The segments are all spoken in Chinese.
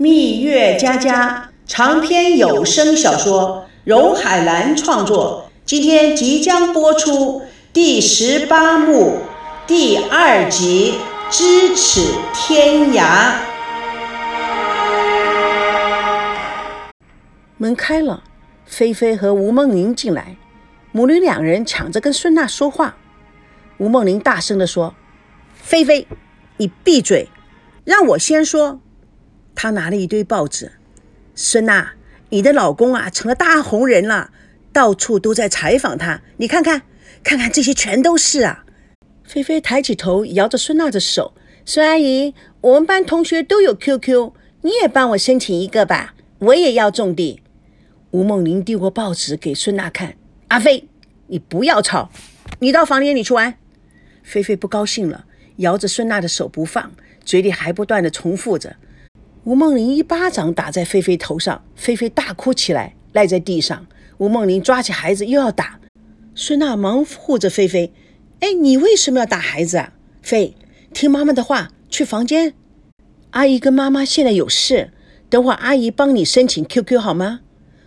蜜月佳佳长篇有声小说，荣海兰创作，今天即将播出第十八幕第二集《咫尺天涯》。门开了，菲菲和吴梦玲进来，母女两人抢着跟孙娜说话。吴梦玲大声地说：“菲菲，你闭嘴，让我先说。”她拿了一堆报纸。孙娜，你的老公啊，成了大红人了，到处都在采访他。你看看，看看这些全都是啊。菲菲抬起头，摇着孙娜的手：“孙阿姨，我们班同学都有 QQ，你也帮我申请一个吧，我也要种地。”吴梦玲递过报纸给孙娜看：“阿飞，你不要吵，你到房间里去玩。”菲菲不高兴了，摇着孙娜的手不放，嘴里还不断的重复着。吴梦玲一巴掌打在菲菲头上，菲菲大哭起来，赖在地上。吴梦玲抓起孩子又要打，孙娜忙护着菲菲：“哎，你为什么要打孩子啊？菲，听妈妈的话，去房间。阿姨跟妈妈现在有事，等会阿姨帮你申请 QQ 好吗？”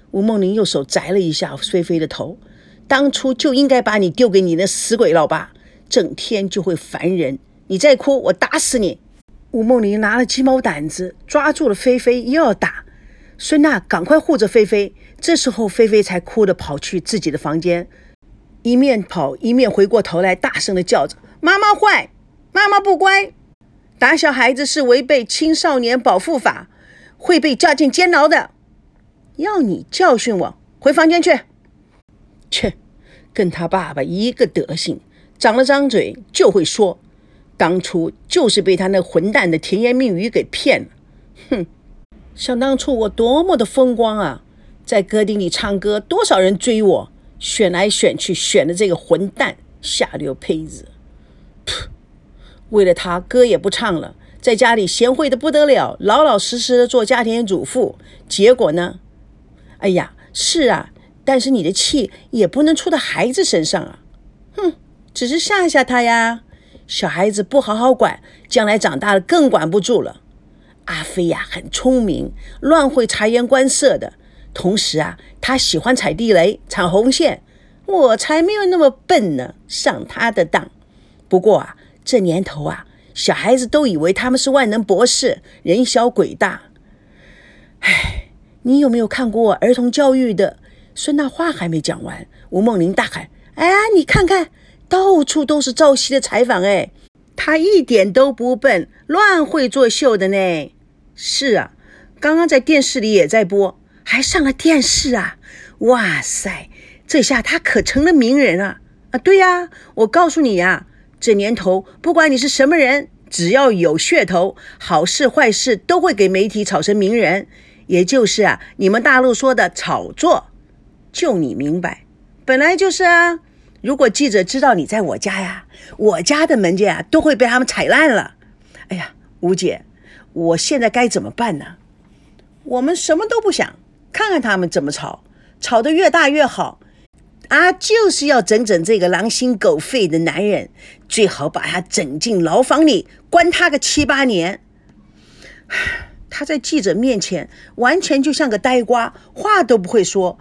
吴梦玲用手摘了一下菲菲的头，当初就应该把你丢给你那死鬼老爸，整天就会烦人。你再哭，我打死你！吴梦玲拿了鸡毛掸子，抓住了菲菲，又要打。孙娜赶快护着菲菲。这时候，菲菲才哭着跑去自己的房间，一面跑一面回过头来，大声的叫着：“妈妈坏，妈妈不乖，打小孩子是违背青少年保护法，会被抓进监牢的。”要你教训我，回房间去。切，跟他爸爸一个德行，长了张嘴就会说。当初就是被他那混蛋的甜言蜜语给骗了。哼，想当初我多么的风光啊，在歌厅里唱歌，多少人追我，选来选去选的这个混蛋下流胚子。噗，为了他，歌也不唱了，在家里贤惠的不得了，老老实实的做家庭主妇。结果呢？哎呀，是啊，但是你的气也不能出到孩子身上啊！哼，只是吓吓他呀。小孩子不好好管，将来长大了更管不住了。阿飞呀，很聪明，乱会察言观色的。同时啊，他喜欢踩地雷、踩红线，我才没有那么笨呢，上他的当。不过啊，这年头啊，小孩子都以为他们是万能博士，人小鬼大。唉。你有没有看过儿童教育的？孙娜话还没讲完，吴梦玲大喊：“哎，你看看，到处都是赵熙的采访，哎，他一点都不笨，乱会作秀的呢。是啊，刚刚在电视里也在播，还上了电视啊！哇塞，这下他可成了名人啊！啊，对呀，我告诉你呀，这年头不管你是什么人，只要有噱头，好事坏事都会给媒体炒成名人。”也就是啊，你们大陆说的炒作，就你明白，本来就是啊。如果记者知道你在我家呀，我家的门禁啊都会被他们踩烂了。哎呀，吴姐，我现在该怎么办呢？我们什么都不想，看看他们怎么吵，吵得越大越好啊！就是要整整这个狼心狗肺的男人，最好把他整进牢房里，关他个七八年。他在记者面前完全就像个呆瓜，话都不会说。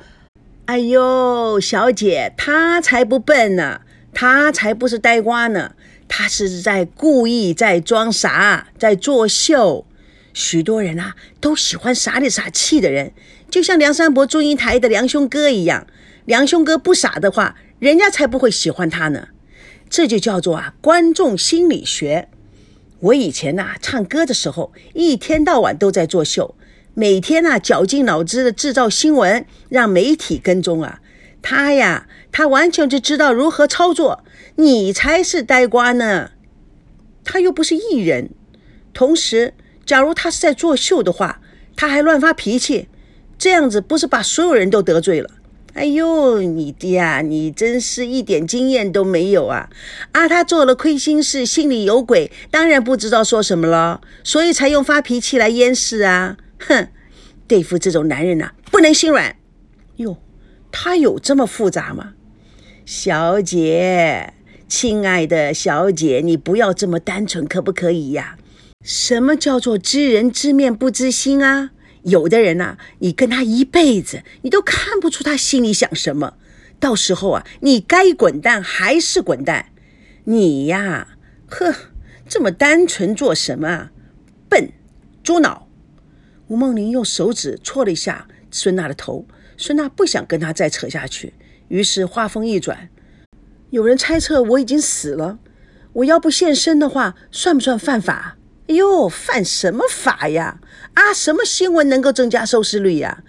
哎呦，小姐，他才不笨呢，他才不是呆瓜呢，他是在故意在装傻，在作秀。许多人啊都喜欢傻里傻气的人，就像梁山伯祝英台的梁兄哥一样。梁兄哥不傻的话，人家才不会喜欢他呢。这就叫做啊观众心理学。我以前呐唱歌的时候，一天到晚都在作秀，每天呐绞尽脑汁的制造新闻，让媒体跟踪啊。他呀，他完全就知道如何操作，你才是呆瓜呢。他又不是艺人，同时，假如他是在作秀的话，他还乱发脾气，这样子不是把所有人都得罪了？哎呦，你的呀，你真是一点经验都没有啊！啊，他做了亏心事，心里有鬼，当然不知道说什么了，所以才用发脾气来掩饰啊！哼，对付这种男人呐，不能心软。哟，他有这么复杂吗？小姐，亲爱的小姐，你不要这么单纯，可不可以呀？什么叫做知人知面不知心啊？有的人呐、你跟他一辈子，你都看不出他心里想什么。到时候啊，你该滚蛋还是滚蛋。你呀，呵，这么单纯做什么啊？笨，猪脑。吴梦玲用手指戳了一下孙娜的头，孙娜不想跟他再扯下去，于是话锋一转：“有人猜测我已经死了，我要不现身的话，算不算犯法？”哎呦，犯什么法呀？啊，什么新闻能够增加收视率呀？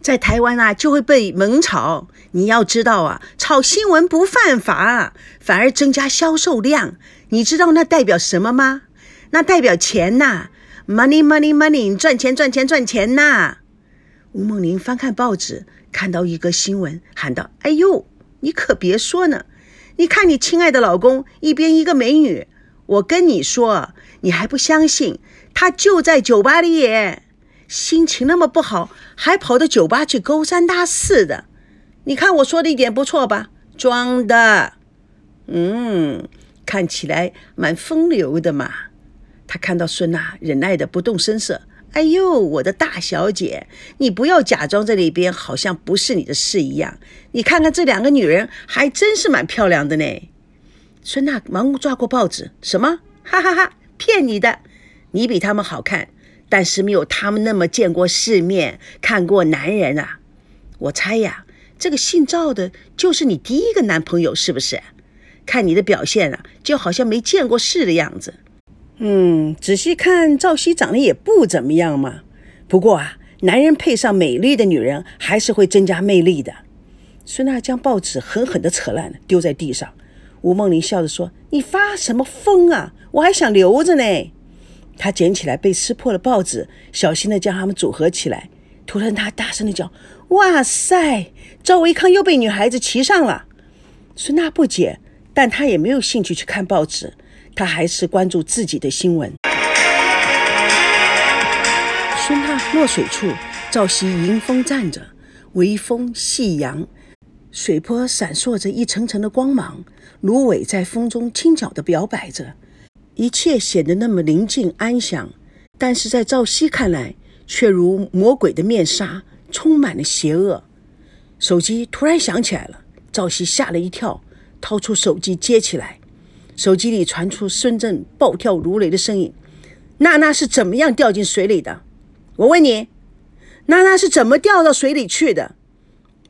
在台湾啊，就会被猛炒。你要知道啊，炒新闻不犯法，反而增加销售量。你知道那代表什么吗？那代表钱呐，money money money，赚钱赚钱赚钱呐。吴梦玲翻看报纸，看到一个新闻，喊道：“哎呦，你可别说呢！你看你亲爱的老公一边一个美女，我跟你说，你还不相信，他就在酒吧里耶。”心情那么不好，还跑到酒吧去勾三搭四的，你看我说的一点不错吧？装的，嗯，看起来蛮风流的嘛。他看到孙娜忍耐的不动声色，哎呦，我的大小姐，你不要假装在那边好像不是你的事一样。你看看这两个女人，还真是蛮漂亮的呢。孙娜忙抓过报纸，什么？哈哈哈，骗你的，你比他们好看。但是没有他们那么见过世面，看过男人啊！我猜呀，这个姓赵的就是你第一个男朋友，是不是？看你的表现啊，就好像没见过世的样子。嗯，仔细看，赵熙长得也不怎么样嘛。不过啊，男人配上美丽的女人，还是会增加魅力的。孙娜将报纸狠狠地扯烂了，丢在地上。吴梦玲笑着说：“你发什么疯啊？我还想留着呢。”他捡起来被撕破的报纸，小心地将它们组合起来。突然，他大声地叫：“哇塞！赵维康又被女孩子骑上了！”孙娜不解，但她也没有兴趣去看报纸，他还是关注自己的新闻。孙娜落水处，赵熙迎风站着，微风细扬，水波闪烁着一层层的光芒，芦苇在风中轻巧地摇摆着。一切显得那么宁静安详，但是在赵熙看来，却如魔鬼的面纱，充满了邪恶。手机突然响起来了，赵熙吓了一跳，掏出手机接起来。手机里传出孙正暴跳如雷的声音：“娜娜是怎么样掉进水里的？我问你，娜娜是怎么掉到水里去的？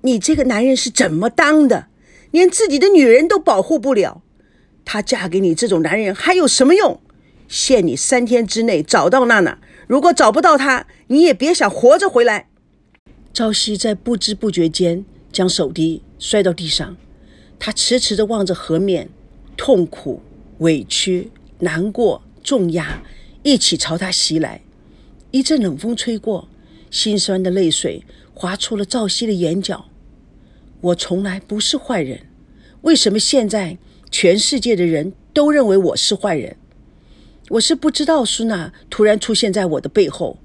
你这个男人是怎么当的？连自己的女人都保护不了。”她嫁给你这种男人还有什么用？限你三天之内找到娜娜，如果找不到她，你也别想活着回来。朝夕在不知不觉间将手机摔到地上，他迟迟地望着河面，痛苦、委屈、难过、重压一起朝他袭来。一阵冷风吹过，心酸的泪水划出了赵熙的眼角。我从来不是坏人，为什么现在？全世界的人都认为我是坏人，我是不知道苏娜突然出现在我的背后，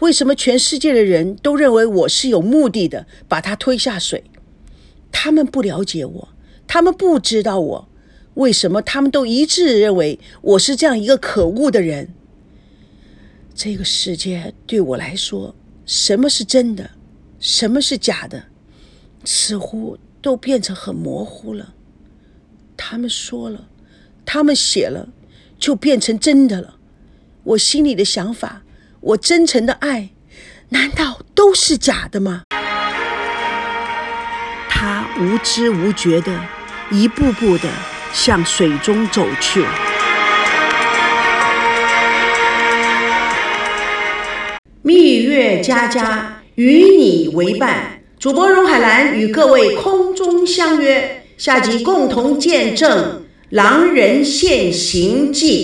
为什么全世界的人都认为我是有目的的把她推下水？他们不了解我，他们不知道我，为什么他们都一致认为我是这样一个可恶的人？这个世界对我来说，什么是真的，什么是假的，似乎都变成很模糊了。他们说了，他们写了，就变成真的了。我心里的想法，我真诚的爱，难道都是假的吗？他无知无觉的，一步步的向水中走去。蜜月佳佳与你为伴，主播荣海兰与各位空中相约。下集共同见证狼人现形记。